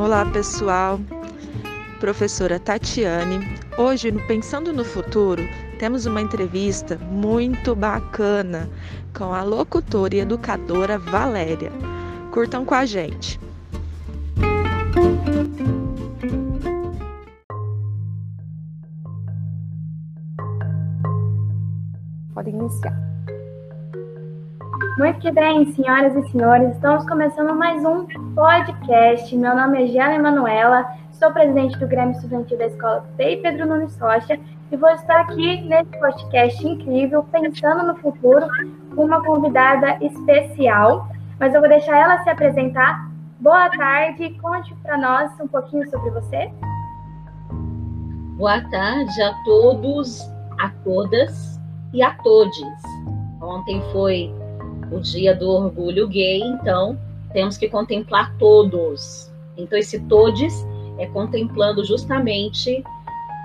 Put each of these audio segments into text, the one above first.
Olá, pessoal. Professora Tatiane. Hoje, no Pensando no Futuro, temos uma entrevista muito bacana com a locutora e educadora Valéria. Curtam com a gente. Pode iniciar. Muito bem, senhoras e senhores, estamos começando mais um podcast. Meu nome é Giana Emanuela, sou presidente do Grêmio Estudantil da Escola Pei Pedro Nunes Rocha e vou estar aqui nesse podcast incrível, pensando no futuro, com uma convidada especial. Mas eu vou deixar ela se apresentar. Boa tarde, conte para nós um pouquinho sobre você. Boa tarde a todos, a todas e a todos. Ontem foi o dia do orgulho gay, então temos que contemplar todos. Então esse todos é contemplando justamente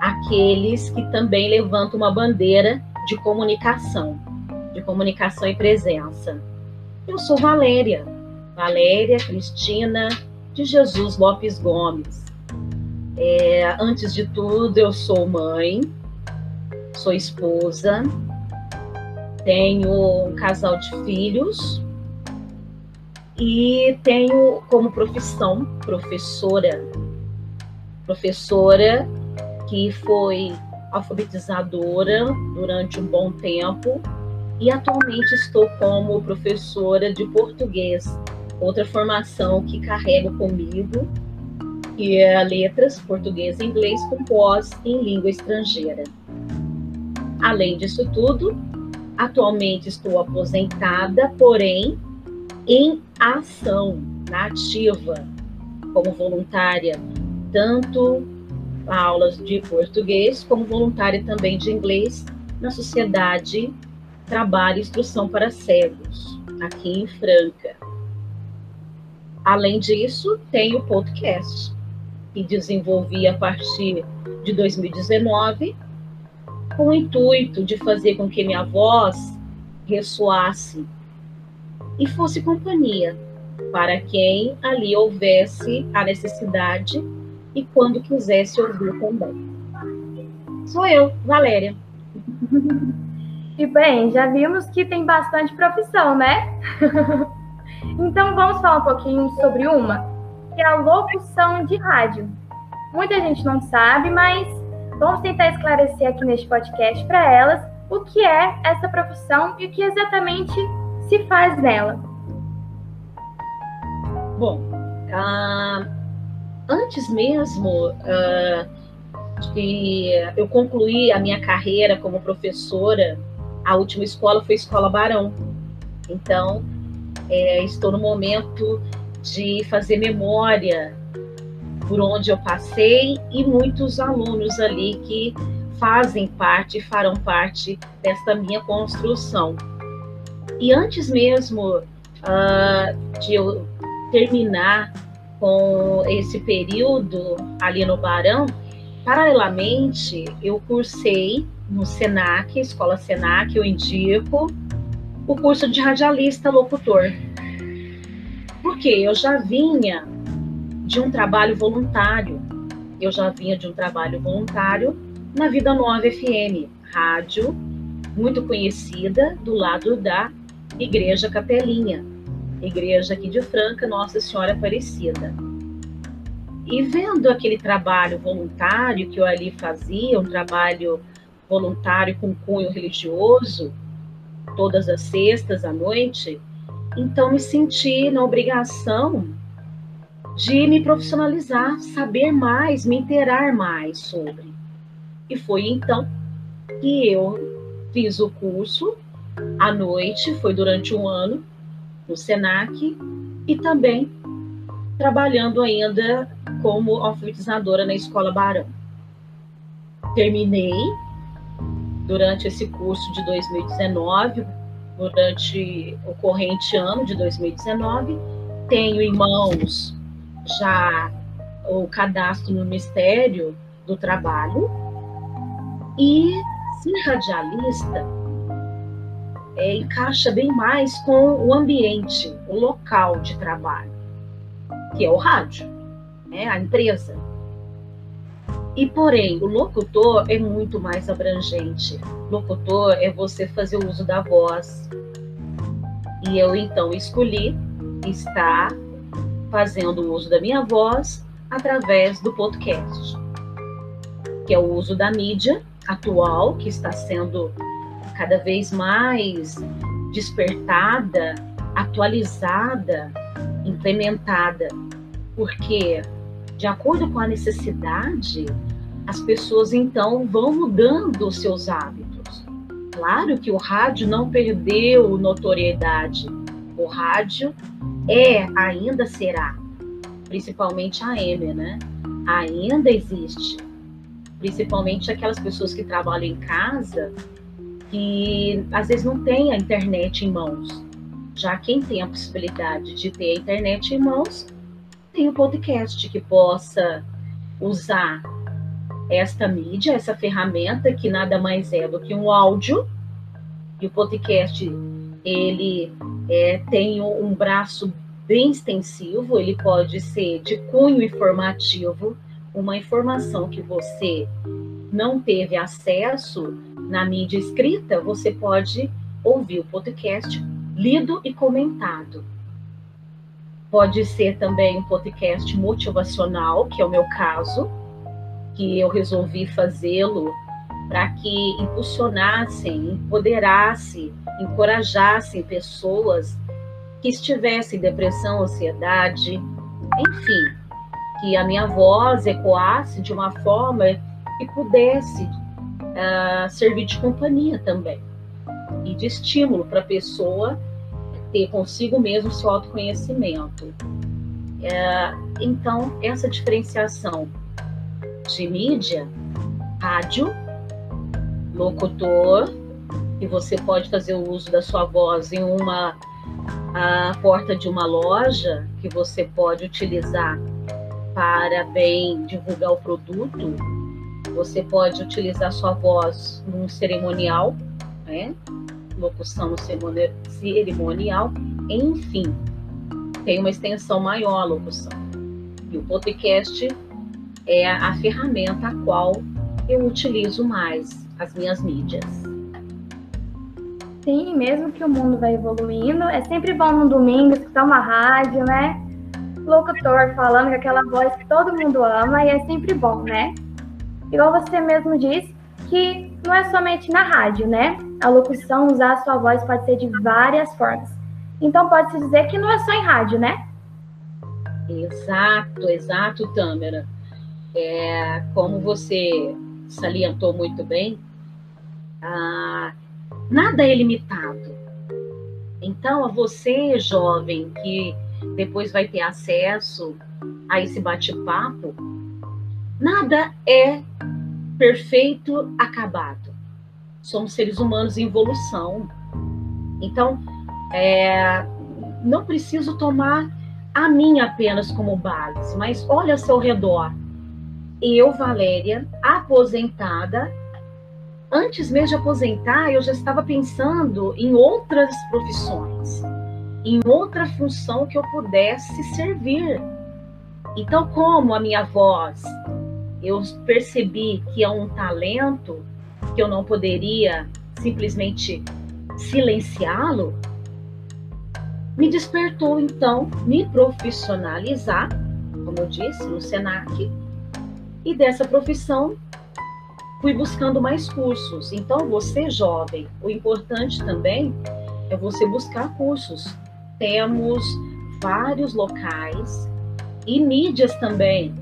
aqueles que também levantam uma bandeira de comunicação, de comunicação e presença. Eu sou Valéria, Valéria Cristina de Jesus Lopes Gomes. É, antes de tudo, eu sou mãe, sou esposa, tenho um casal de filhos e tenho como profissão professora. Professora que foi alfabetizadora durante um bom tempo e atualmente estou como professora de português, outra formação que carrego comigo, que é letras, português e inglês com pós em língua estrangeira. Além disso tudo, Atualmente estou aposentada, porém em ação, na ativa, como voluntária, tanto aulas de português como voluntária também de inglês na Sociedade Trabalho e Instrução para Cegos, aqui em Franca. Além disso, tenho podcast, que desenvolvi a partir de 2019 com o intuito de fazer com que minha voz ressoasse e fosse companhia para quem ali houvesse a necessidade e quando quisesse ouvir também. Sou eu, Valéria. E bem, já vimos que tem bastante profissão, né? então vamos falar um pouquinho sobre uma, que é a locução de rádio. Muita gente não sabe, mas Vamos tentar esclarecer aqui neste podcast para elas o que é essa profissão e o que exatamente se faz nela. Bom, uh, antes mesmo uh, de eu concluir a minha carreira como professora, a última escola foi a Escola Barão. Então, é, estou no momento de fazer memória por onde eu passei e muitos alunos ali que fazem parte, farão parte desta minha construção. E antes mesmo uh, de eu terminar com esse período ali no Barão, paralelamente eu cursei no Senac, Escola Senac, eu indico, o curso de radialista locutor. Porque eu já vinha de um trabalho voluntário. Eu já vinha de um trabalho voluntário na Vida Nova FM, rádio muito conhecida do lado da Igreja Capelinha, igreja aqui de Franca, Nossa Senhora Aparecida. E vendo aquele trabalho voluntário que eu ali fazia, um trabalho voluntário com cunho religioso, todas as sextas à noite, então me senti na obrigação de me profissionalizar, saber mais, me interar mais sobre. E foi então que eu fiz o curso à noite, foi durante um ano no SENAC e também trabalhando ainda como alfabetizadora na Escola Barão. Terminei durante esse curso de 2019, durante o corrente ano de 2019, tenho em mãos já o cadastro no Ministério do Trabalho e ser radialista é, encaixa bem mais com o ambiente, o local de trabalho, que é o rádio. né, a empresa. E porém, o locutor é muito mais abrangente. Locutor é você fazer uso da voz. E eu então escolhi estar fazendo uso da minha voz através do podcast, que é o uso da mídia atual, que está sendo cada vez mais despertada, atualizada, implementada, porque de acordo com a necessidade, as pessoas então vão mudando os seus hábitos. Claro que o rádio não perdeu notoriedade. O rádio é, ainda será, principalmente a M, né? Ainda existe. Principalmente aquelas pessoas que trabalham em casa que às vezes não tem a internet em mãos. Já quem tem a possibilidade de ter a internet em mãos, tem o podcast que possa usar esta mídia, essa ferramenta que nada mais é do que um áudio. E o podcast ele é, tem um braço bem extensivo, ele pode ser de cunho informativo, uma informação que você não teve acesso na mídia escrita, você pode ouvir o podcast lido e comentado. Pode ser também um podcast motivacional, que é o meu caso, que eu resolvi fazê-lo para que impulsionassem, empoderassem, encorajassem pessoas que estivessem em depressão, ansiedade, enfim, que a minha voz ecoasse de uma forma que pudesse uh, servir de companhia também e de estímulo para a pessoa ter consigo mesmo seu autoconhecimento. É, então, essa diferenciação de mídia, rádio, locutor, e você pode fazer o uso da sua voz em uma a porta de uma loja que você pode utilizar para bem divulgar o produto. Você pode utilizar sua voz num cerimonial, né? Locução cerimonial, enfim, tem uma extensão maior a locução. E o podcast é a ferramenta a qual eu utilizo mais as minhas mídias. Sim, mesmo que o mundo vai evoluindo, é sempre bom no domingo escutar uma rádio, né? Locutor falando com aquela voz que todo mundo ama e é sempre bom, né? Igual você mesmo disse, que não é somente na rádio, né? A locução, usar a sua voz pode ser de várias formas. Então pode-se dizer que não é só em rádio, né? Exato, exato, Tâmara. É, como você salientou muito bem, ah, nada é limitado. Então, a você, jovem, que depois vai ter acesso a esse bate-papo, nada é perfeito, acabado. Somos seres humanos em evolução. Então, é, não preciso tomar a mim apenas como base, mas olha ao seu redor eu, Valéria, aposentada, antes mesmo de aposentar, eu já estava pensando em outras profissões, em outra função que eu pudesse servir. Então, como a minha voz, eu percebi que é um talento que eu não poderia simplesmente silenciá-lo, me despertou então me profissionalizar, como eu disse, no Senac, e dessa profissão fui buscando mais cursos. Então, você jovem, o importante também é você buscar cursos. Temos vários locais e mídias também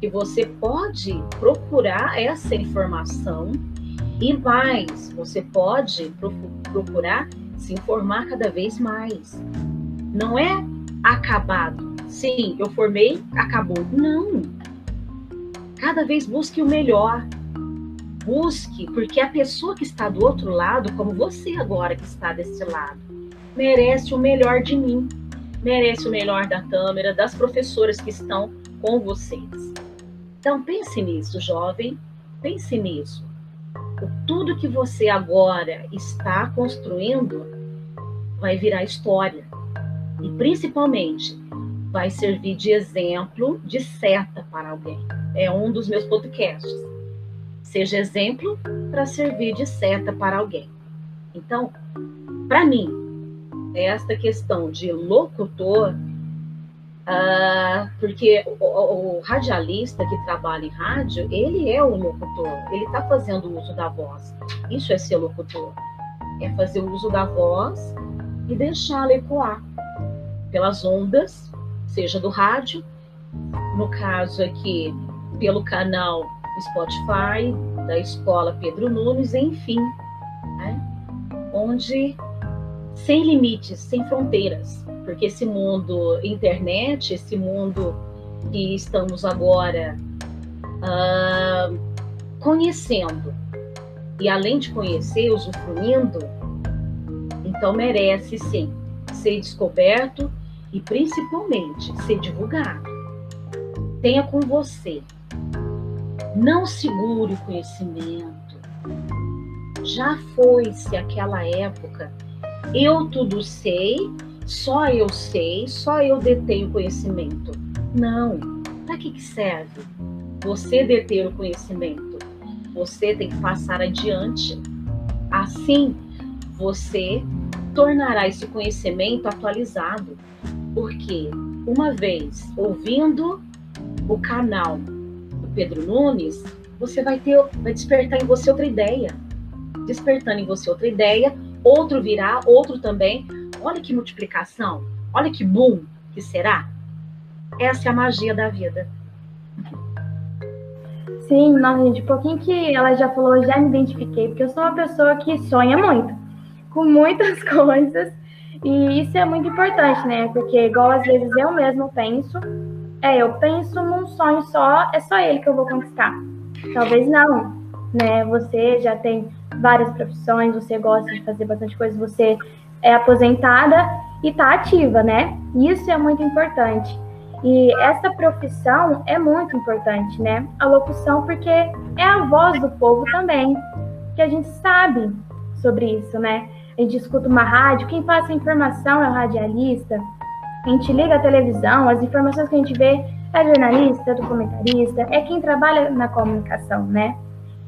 que você pode procurar essa informação e mais, você pode procurar se informar cada vez mais. Não é acabado. Sim, eu formei, acabou. Não cada vez busque o melhor. Busque, porque a pessoa que está do outro lado, como você agora que está desse lado, merece o melhor de mim, merece o melhor da câmera, das professoras que estão com vocês. Então pense nisso, jovem, pense nisso. Tudo que você agora está construindo vai virar história. E principalmente, vai servir de exemplo, de seta para alguém. É um dos meus podcasts. Seja exemplo para servir de seta para alguém. Então, para mim, esta questão de locutor, uh, porque o, o, radialista que trabalha em rádio, ele é o locutor, ele está fazendo uso da voz. Isso é ser locutor. É fazer uso da voz e deixá-la ecoar pelas ondas, seja do rádio, no caso aqui, pelo canal Spotify, da Escola Pedro Nunes, enfim, né? onde sem limites, sem fronteiras, porque esse mundo internet, esse mundo que estamos agora uh, conhecendo, e além de conhecer, usufruindo, então merece sim ser descoberto e principalmente ser divulgado. Tenha com você. Não segure o conhecimento. Já foi-se aquela época. Eu tudo sei, só eu sei, só eu detenho conhecimento. Não. Para que, que serve você deter o conhecimento? Você tem que passar adiante. Assim, você tornará esse conhecimento atualizado. Porque uma vez ouvindo o canal do Pedro Nunes, você vai ter, vai despertar em você outra ideia. Despertando em você outra ideia, outro virá, outro também. Olha que multiplicação, olha que boom que será. Essa é a magia da vida. Sim, não, gente, um pouquinho que ela já falou, já me identifiquei, porque eu sou uma pessoa que sonha muito, com muitas coisas, e isso é muito importante, né? Porque, igual às vezes eu mesmo penso, é, eu penso num sonho só, é só ele que eu vou conquistar. Talvez não, né? Você já tem várias profissões, você gosta de fazer bastante coisa, você é aposentada e está ativa, né? Isso é muito importante. E essa profissão é muito importante, né? A locução, porque é a voz do povo também, que a gente sabe sobre isso, né? A gente escuta uma rádio, quem passa a informação é o radialista, a gente liga a televisão, as informações que a gente vê é jornalista, documentarista, é quem trabalha na comunicação, né?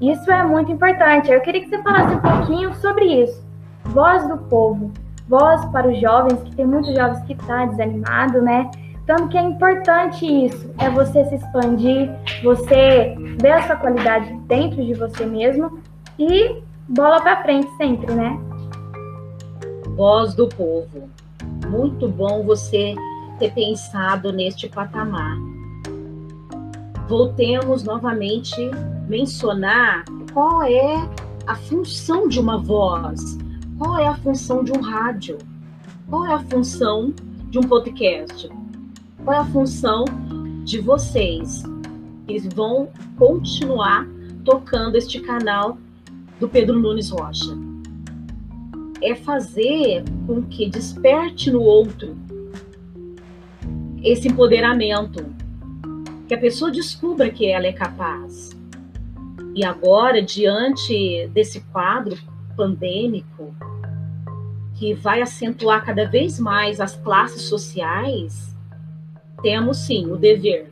Isso é muito importante. Eu queria que você falasse um pouquinho sobre isso. Voz do povo, voz para os jovens, que tem muitos jovens que estão tá desanimado, né? Tanto que é importante isso, é você se expandir, você ver a sua qualidade dentro de você mesmo e bola para frente sempre, né? Voz do povo. Muito bom você ter pensado neste patamar. Voltemos novamente mencionar qual é a função de uma voz, qual é a função de um rádio, qual é a função de um podcast qual é a função de vocês que vão continuar tocando este canal do Pedro Nunes Rocha? É fazer com que desperte no outro esse empoderamento, que a pessoa descubra que ela é capaz. E agora, diante desse quadro pandêmico, que vai acentuar cada vez mais as classes sociais, temos sim o dever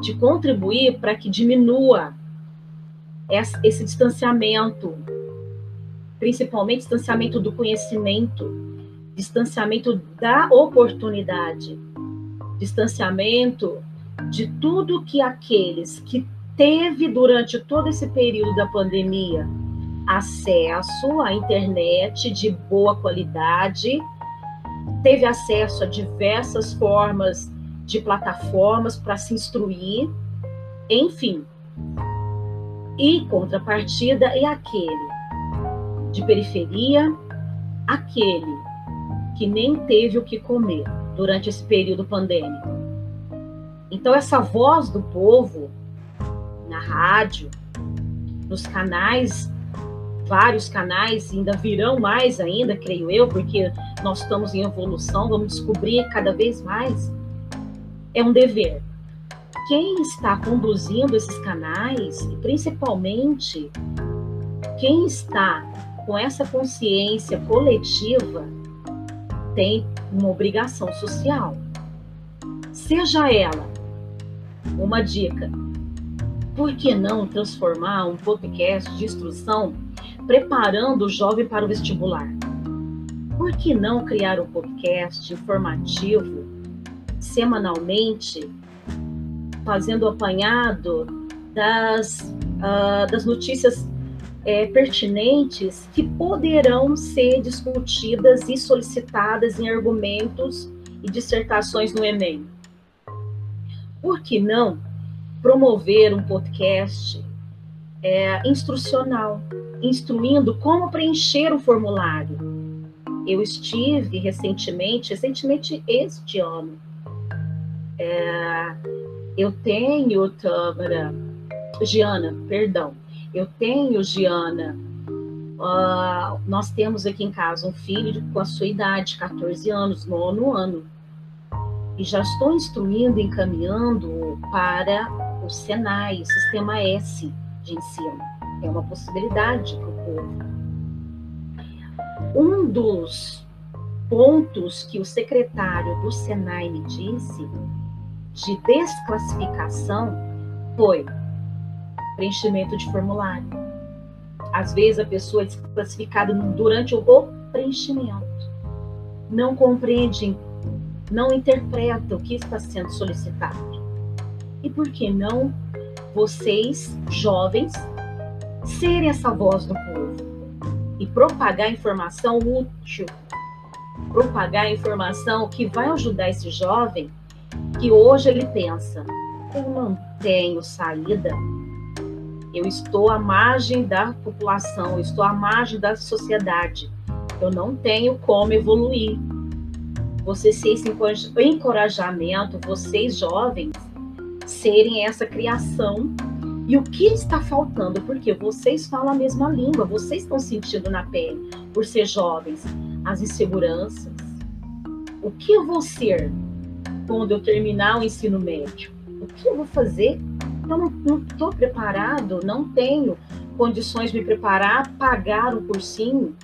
de contribuir para que diminua esse distanciamento, principalmente distanciamento do conhecimento, distanciamento da oportunidade, distanciamento de tudo que aqueles que teve durante todo esse período da pandemia acesso à internet de boa qualidade, teve acesso a diversas formas de plataformas para se instruir, enfim. E contrapartida é aquele de periferia, aquele que nem teve o que comer durante esse período pandêmico. Então, essa voz do povo na rádio, nos canais, vários canais, ainda virão mais ainda, creio eu, porque nós estamos em evolução, vamos descobrir cada vez mais é um dever. Quem está conduzindo esses canais, e principalmente quem está com essa consciência coletiva, tem uma obrigação social. seja ela uma dica. Por que não transformar um podcast de instrução preparando o jovem para o vestibular? Por que não criar um podcast informativo semanalmente, fazendo apanhado das, uh, das notícias é, pertinentes que poderão ser discutidas e solicitadas em argumentos e dissertações no Enem? Por que não promover um podcast é, instrucional, instruindo como preencher o formulário? Eu estive recentemente, recentemente este ano, é, eu tenho, Tâmara, Giana, perdão, eu tenho, Giana, uh, nós temos aqui em casa um filho com a sua idade, 14 anos, nono ano, e já estou instruindo, encaminhando para o Senai, o Sistema S de ensino. É uma possibilidade para o povo. Um dos pontos que o secretário do Senai me disse de desclassificação foi preenchimento de formulário. Às vezes a pessoa é desclassificada durante o preenchimento. Não compreende, não interpreta o que está sendo solicitado. E por que não vocês, jovens, serem essa voz do povo e propagar informação útil, propagar informação que vai ajudar esse jovem que hoje ele pensa: eu não tenho saída, eu estou à margem da população, eu estou à margem da sociedade, eu não tenho como evoluir. Vocês ser esse encorajamento, vocês jovens, serem essa criação. E o que está faltando? Porque vocês falam a mesma língua, vocês estão sentindo na pele, por ser jovens, as inseguranças. O que eu vou ser quando eu terminar o ensino médio? O que eu vou fazer? Eu não estou preparado, não tenho condições de me preparar, pagar um cursinho,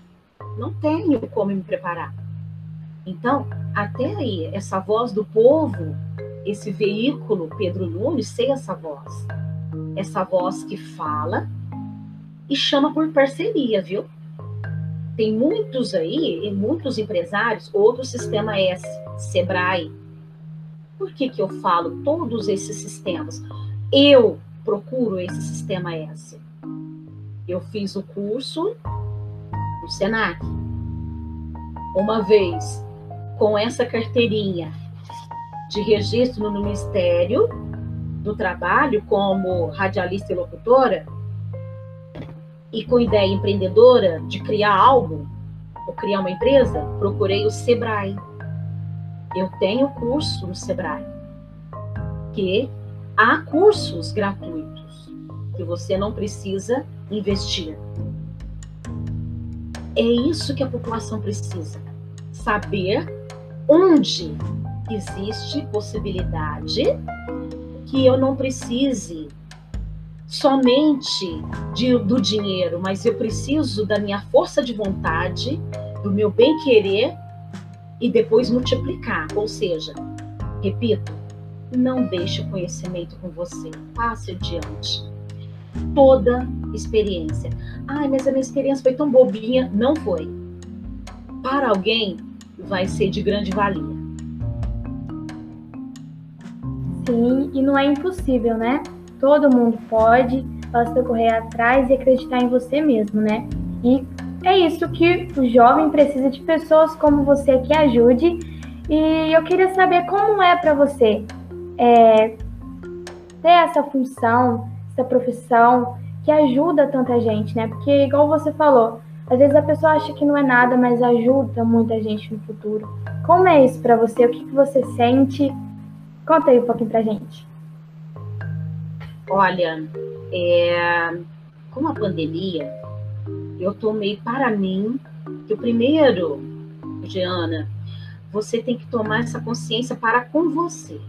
não tenho como me preparar. Então, até aí, essa voz do povo, esse veículo, Pedro Nunes, sei essa voz. Essa voz que fala e chama por parceria, viu? Tem muitos aí, e muitos empresários, outro sistema S, Sebrae, por que, que eu falo todos esses sistemas? Eu procuro esse sistema S. Eu fiz o curso no Senac. Uma vez com essa carteirinha de registro no Ministério do Trabalho como radialista e locutora, e com ideia empreendedora de criar algo, ou criar uma empresa, procurei o Sebrae eu tenho curso no Sebrae, que há cursos gratuitos que você não precisa investir. É isso que a população precisa. Saber onde existe possibilidade que eu não precise somente de, do dinheiro, mas eu preciso da minha força de vontade, do meu bem-querer e depois multiplicar. Ou seja, repito, não deixe o conhecimento com você, passe adiante. Toda experiência. Ai, mas a minha experiência foi tão bobinha. Não foi. Para alguém, vai ser de grande valia. Sim, e não é impossível, né? Todo mundo pode, basta correr atrás e acreditar em você mesmo, né? E é isso que o jovem precisa de pessoas como você que ajude. E eu queria saber como é para você é, ter essa função, essa profissão que ajuda tanta gente, né? Porque, igual você falou, às vezes a pessoa acha que não é nada, mas ajuda muita gente no futuro. Como é isso para você? O que, que você sente? Conta aí um pouquinho pra gente. Olha, é, com a pandemia, eu tomei para mim que o primeiro, Diana, você tem que tomar essa consciência para com você.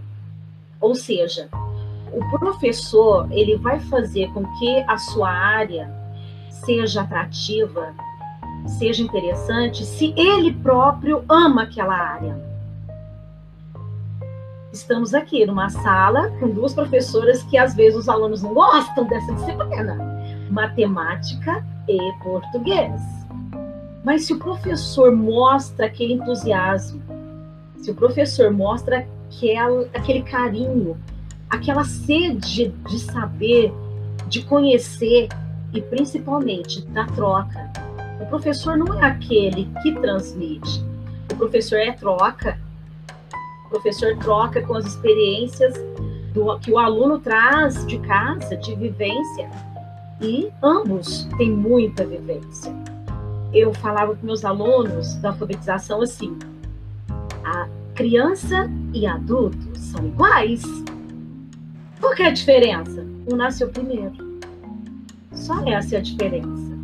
Ou seja, o professor, ele vai fazer com que a sua área seja atrativa, seja interessante, se ele próprio ama aquela área. estamos aqui numa sala com duas professoras que às vezes os alunos não gostam dessa disciplina, matemática e português. Mas se o professor mostra aquele entusiasmo, se o professor mostra aquela, aquele carinho, aquela sede de saber, de conhecer e principalmente da troca. O professor não é aquele que transmite, o professor é troca. O professor troca com as experiências do, que o aluno traz de casa, de vivência, e ambos têm muita vivência. Eu falava com meus alunos da alfabetização assim: a criança e adulto são iguais. Qual é a diferença? Um nasceu primeiro. Só essa é a diferença.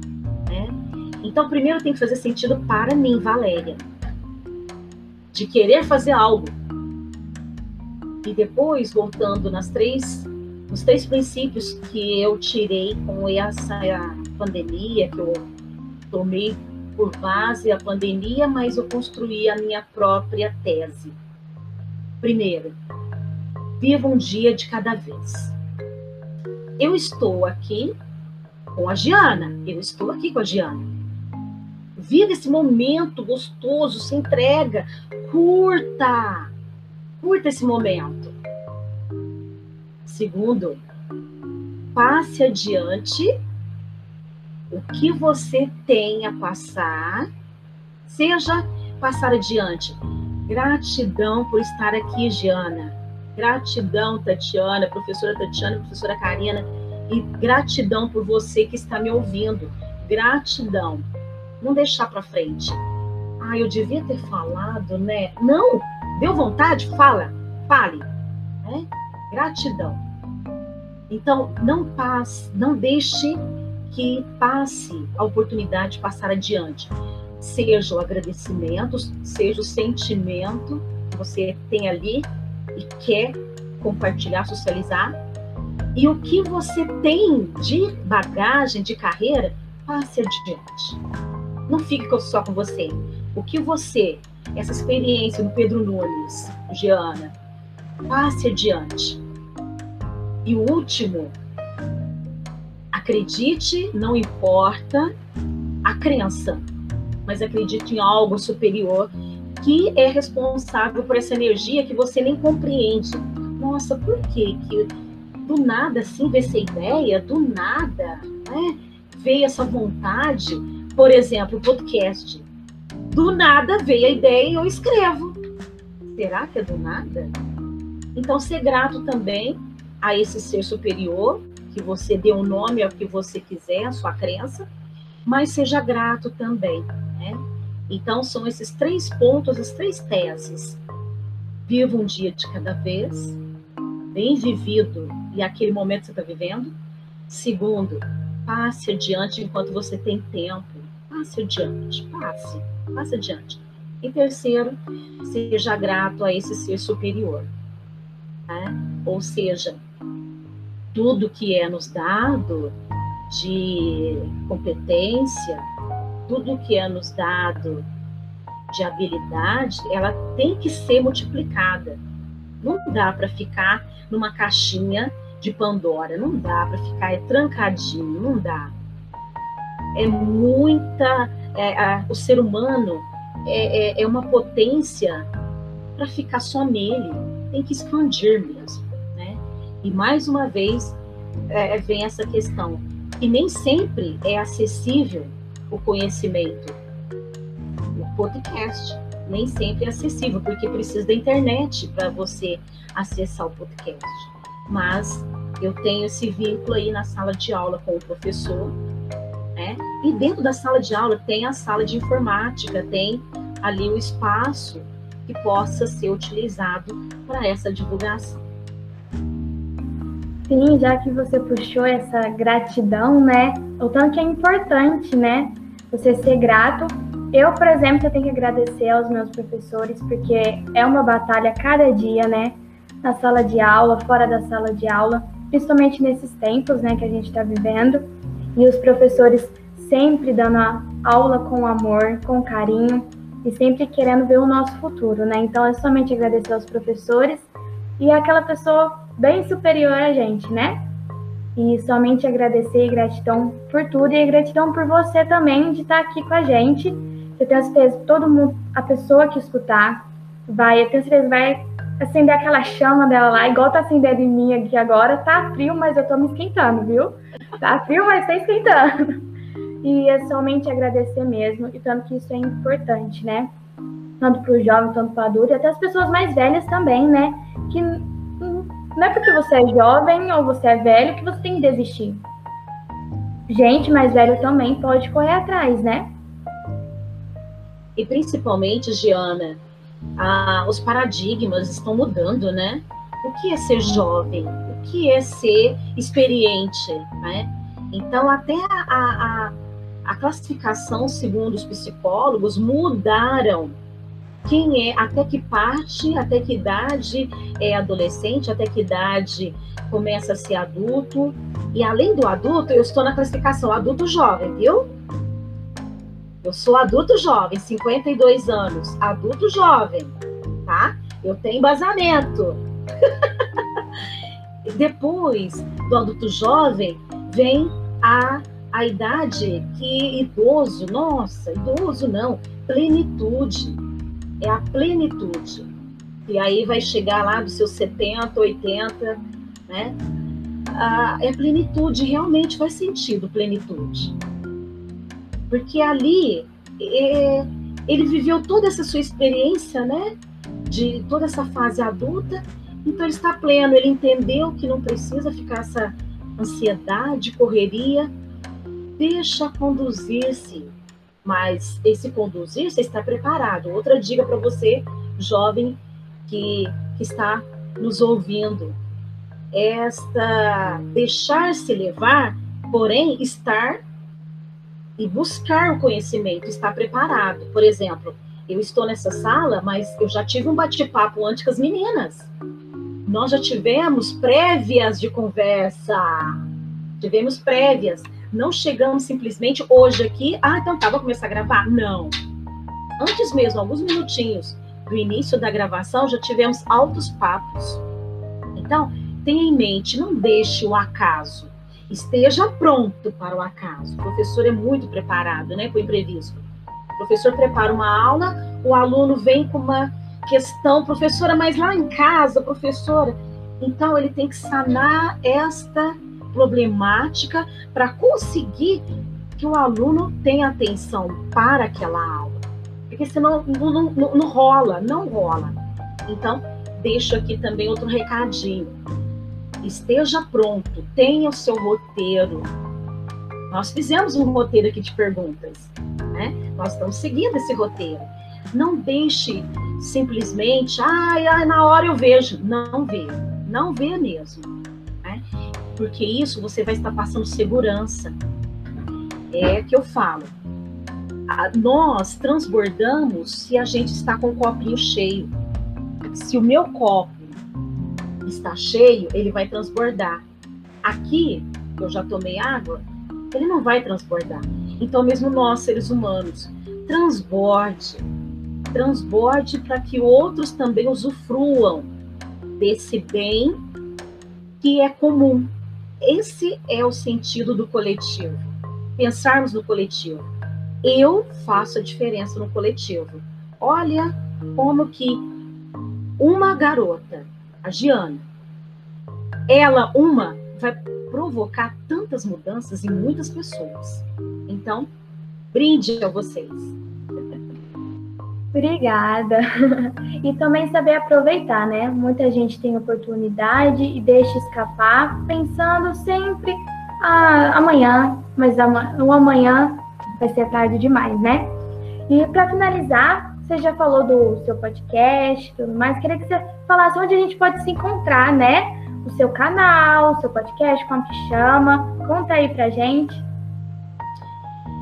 Né? Então, primeiro tem que fazer sentido para mim, Valéria, de querer fazer algo. E depois, voltando nas três, nos três princípios que eu tirei com essa pandemia, que eu tomei por base a pandemia, mas eu construí a minha própria tese. Primeiro, viva um dia de cada vez. Eu estou aqui com a Giana, eu estou aqui com a Giana. Viva esse momento gostoso, se entrega, curta, curta esse momento. Segundo, passe adiante o que você tem a passar, seja passar adiante. Gratidão por estar aqui, Giana. Gratidão, Tatiana, professora Tatiana, professora Karina. E gratidão por você que está me ouvindo. Gratidão. Não deixar para frente. Ah, eu devia ter falado, né? Não! Deu vontade? Fala. Fale. Né? Gratidão. Então, não passe, não deixe que passe a oportunidade de passar adiante. Seja o agradecimento, seja o sentimento que você tem ali e quer compartilhar, socializar. E o que você tem de bagagem, de carreira, passe adiante. Não fique só com você. O que você, essa experiência do Pedro Nunes, Giana, passe adiante. E o último, Acredite, não importa a crença, mas acredite em algo superior que é responsável por essa energia que você nem compreende. Nossa, por que que do nada assim veio essa ideia, do nada, né? Veio essa vontade, por exemplo, podcast. Do nada veio a ideia e eu escrevo. Será que é do nada? Então, ser grato também a esse ser superior que você dê um nome ao que você quiser, a sua crença, mas seja grato também? Então, são esses três pontos, as três teses. Viva um dia de cada vez, bem vivido e aquele momento que você está vivendo. Segundo, passe adiante enquanto você tem tempo. Passe adiante, passe, passe adiante. E terceiro, seja grato a esse ser superior. Né? Ou seja, tudo que é nos dado de competência, tudo que é nos dado de habilidade, ela tem que ser multiplicada. Não dá para ficar numa caixinha de Pandora, não dá para ficar trancadinho, não dá. É muita. É, a, o ser humano é, é, é uma potência para ficar só nele, tem que expandir mesmo. E mais uma vez é, vem essa questão que nem sempre é acessível o conhecimento. O podcast nem sempre é acessível, porque precisa da internet para você acessar o podcast. Mas eu tenho esse vínculo aí na sala de aula com o professor, né? E dentro da sala de aula tem a sala de informática, tem ali o espaço que possa ser utilizado para essa divulgação. Sim, já que você puxou essa gratidão, né? O tanto que é importante, né? Você ser grato. Eu, por exemplo, eu tenho que agradecer aos meus professores, porque é uma batalha cada dia, né? Na sala de aula, fora da sala de aula, principalmente nesses tempos, né, que a gente está vivendo. E os professores sempre dando a aula com amor, com carinho e sempre querendo ver o nosso futuro, né? Então é somente agradecer aos professores e aquela pessoa bem superior a gente, né? E somente agradecer e gratidão por tudo e gratidão por você também de estar aqui com a gente. Eu tenho certeza que todo mundo, a pessoa que escutar, vai, eu tenho certeza vai acender aquela chama dela lá, igual tá acendendo em mim aqui agora. Tá frio, mas eu tô me esquentando, viu? Tá frio, mas tá esquentando. E é somente agradecer mesmo, e tanto que isso é importante, né? Tanto para o jovem, tanto para adulto, e até as pessoas mais velhas também, né? Que não é porque você é jovem ou você é velho que você tem que desistir. Gente mais velho também pode correr atrás, né? E principalmente, Giana, ah, os paradigmas estão mudando, né? O que é ser jovem? O que é ser experiente? Né? Então, até a, a, a classificação, segundo os psicólogos, mudaram quem é, até que parte, até que idade é adolescente, até que idade começa a ser adulto. E além do adulto, eu estou na classificação adulto jovem, viu? Eu sou adulto jovem, 52 anos, adulto jovem, tá? Eu tenho embasamento. Depois do adulto jovem, vem a, a idade que idoso, nossa, idoso não, plenitude é a plenitude. E aí vai chegar lá dos seus 70, 80, né? Ah, é plenitude, realmente faz sentido plenitude. Porque ali é, ele viveu toda essa sua experiência, né? De toda essa fase adulta, então ele está pleno, ele entendeu que não precisa ficar essa ansiedade, correria, deixa conduzir-se mas esse conduzir, você está preparado. Outra dica para você, jovem que, que está nos ouvindo, esta deixar-se levar, porém estar e buscar o conhecimento, estar preparado. Por exemplo, eu estou nessa sala, mas eu já tive um bate-papo antes com as meninas. Nós já tivemos prévias de conversa. Tivemos prévias. Não chegamos simplesmente hoje aqui, ah, então tá, vou começar a gravar. Não. Antes mesmo, alguns minutinhos do início da gravação, já tivemos altos papos. Então, tenha em mente, não deixe o acaso. Esteja pronto para o acaso. O professor é muito preparado, né, para o imprevisto. O professor prepara uma aula, o aluno vem com uma questão, professora, mas lá em casa, professora. Então, ele tem que sanar esta problemática para conseguir que o aluno tenha atenção para aquela aula. Porque senão não, não, não, não rola, não rola. Então, deixo aqui também outro recadinho. Esteja pronto, tenha o seu roteiro. Nós fizemos um roteiro aqui de perguntas, né? Nós estamos seguindo esse roteiro. Não deixe simplesmente, ai, na hora eu vejo. Não vê, não vê mesmo porque isso você vai estar passando segurança. É que eu falo. Nós transbordamos se a gente está com o copinho cheio. Se o meu copo está cheio, ele vai transbordar. Aqui, eu já tomei água, ele não vai transbordar. Então, mesmo nós, seres humanos, transborde. Transborde para que outros também usufruam desse bem que é comum. Esse é o sentido do coletivo. Pensarmos no coletivo. Eu faço a diferença no coletivo. Olha como que uma garota, a Giana, ela, uma, vai provocar tantas mudanças em muitas pessoas. Então, brinde a vocês. Obrigada. E também saber aproveitar, né? Muita gente tem oportunidade e deixa escapar, pensando sempre ah, amanhã, mas o amanhã vai ser tarde demais, né? E para finalizar, você já falou do seu podcast tudo mais, queria que você falasse onde a gente pode se encontrar, né? O seu canal, o seu podcast, como que chama? Conta aí pra gente.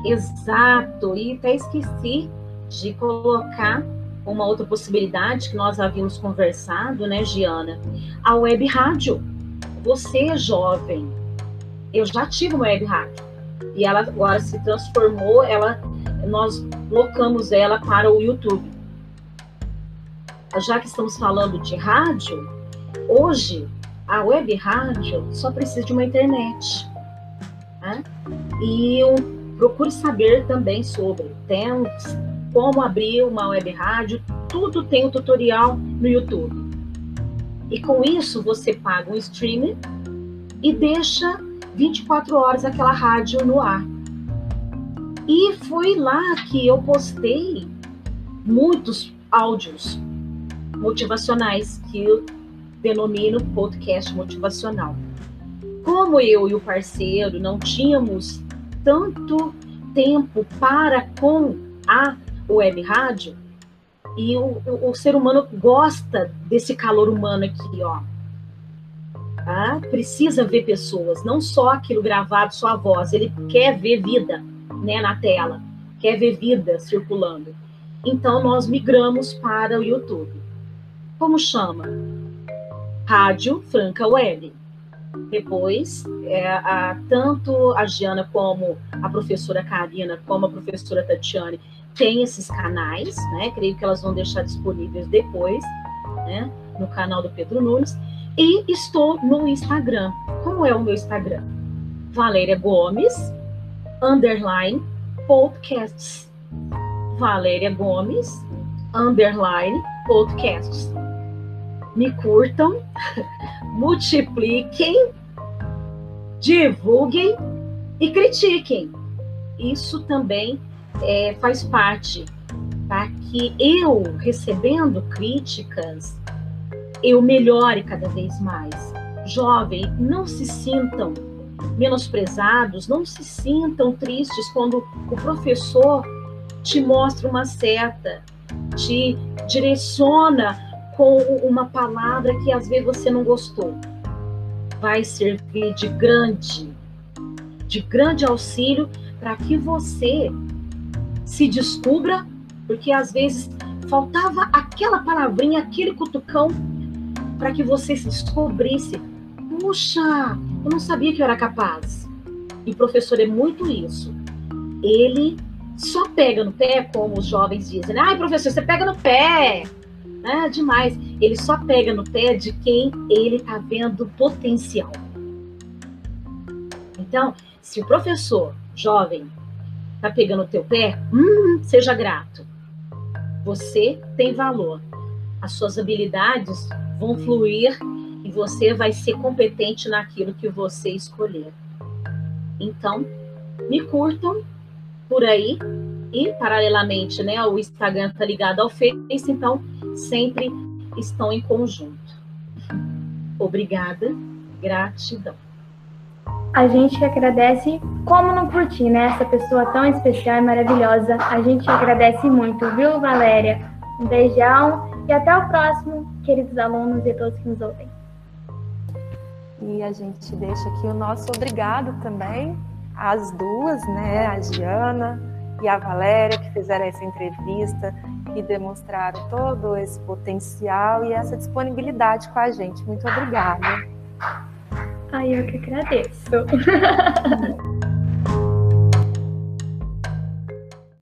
Exato, e até esqueci de colocar uma outra possibilidade que nós havíamos conversado, né, Giana? A web rádio. Você é jovem. Eu já tive uma web rádio. E ela agora se transformou, ela nós colocamos ela para o YouTube. Já que estamos falando de rádio, Hoje, a web rádio só precisa de uma internet. Né? E eu procure saber também sobre. Tem como abrir uma web rádio, tudo tem um tutorial no YouTube. E com isso você paga um streaming e deixa 24 horas aquela rádio no ar. E foi lá que eu postei muitos áudios motivacionais que eu denomino podcast motivacional. Como eu e o parceiro não tínhamos tanto tempo para com a web rádio, e o, o, o ser humano gosta desse calor humano aqui, ó. Tá? Precisa ver pessoas, não só aquilo gravado, só a voz. Ele quer ver vida né, na tela, quer ver vida circulando. Então, nós migramos para o YouTube. Como chama? Rádio Franca Web. Depois, é, a, tanto a Giana como a professora Karina, como a professora Tatiane, tem esses canais, né? Creio que elas vão deixar disponíveis depois, né? No canal do Pedro Nunes. E estou no Instagram. Como é o meu Instagram? Valéria Gomes, underline, podcasts. Valéria Gomes, underline, podcasts. Me curtam, multipliquem, divulguem e critiquem. Isso também é, faz parte para que eu, recebendo críticas, eu melhore cada vez mais. Jovem, não se sintam menosprezados, não se sintam tristes quando o professor te mostra uma seta, te direciona com uma palavra que às vezes você não gostou. Vai servir de grande, de grande auxílio para que você se descubra, porque às vezes faltava aquela palavrinha, aquele cutucão para que você se descobrisse. Puxa, eu não sabia que eu era capaz. E o professor é muito isso. Ele só pega no pé, como os jovens dizem. Ai, professor, você pega no pé. É demais. Ele só pega no pé de quem ele está vendo potencial. Então, se o professor jovem tá pegando o teu pé, hum, seja grato. Você tem valor. As suas habilidades vão fluir e você vai ser competente naquilo que você escolher. Então, me curtam por aí e paralelamente, né, o Instagram tá ligado ao Face, então sempre estão em conjunto. Obrigada, gratidão. A gente agradece, como não curtir, né? Essa pessoa tão especial e maravilhosa. A gente agradece muito, viu, Valéria? Um beijão e até o próximo, queridos alunos e todos que nos ouvem. E a gente deixa aqui o nosso obrigado também às duas, né? A Giana e a Valéria, que fizeram essa entrevista e demonstraram todo esse potencial e essa disponibilidade com a gente. Muito obrigada. Ai, eu que agradeço.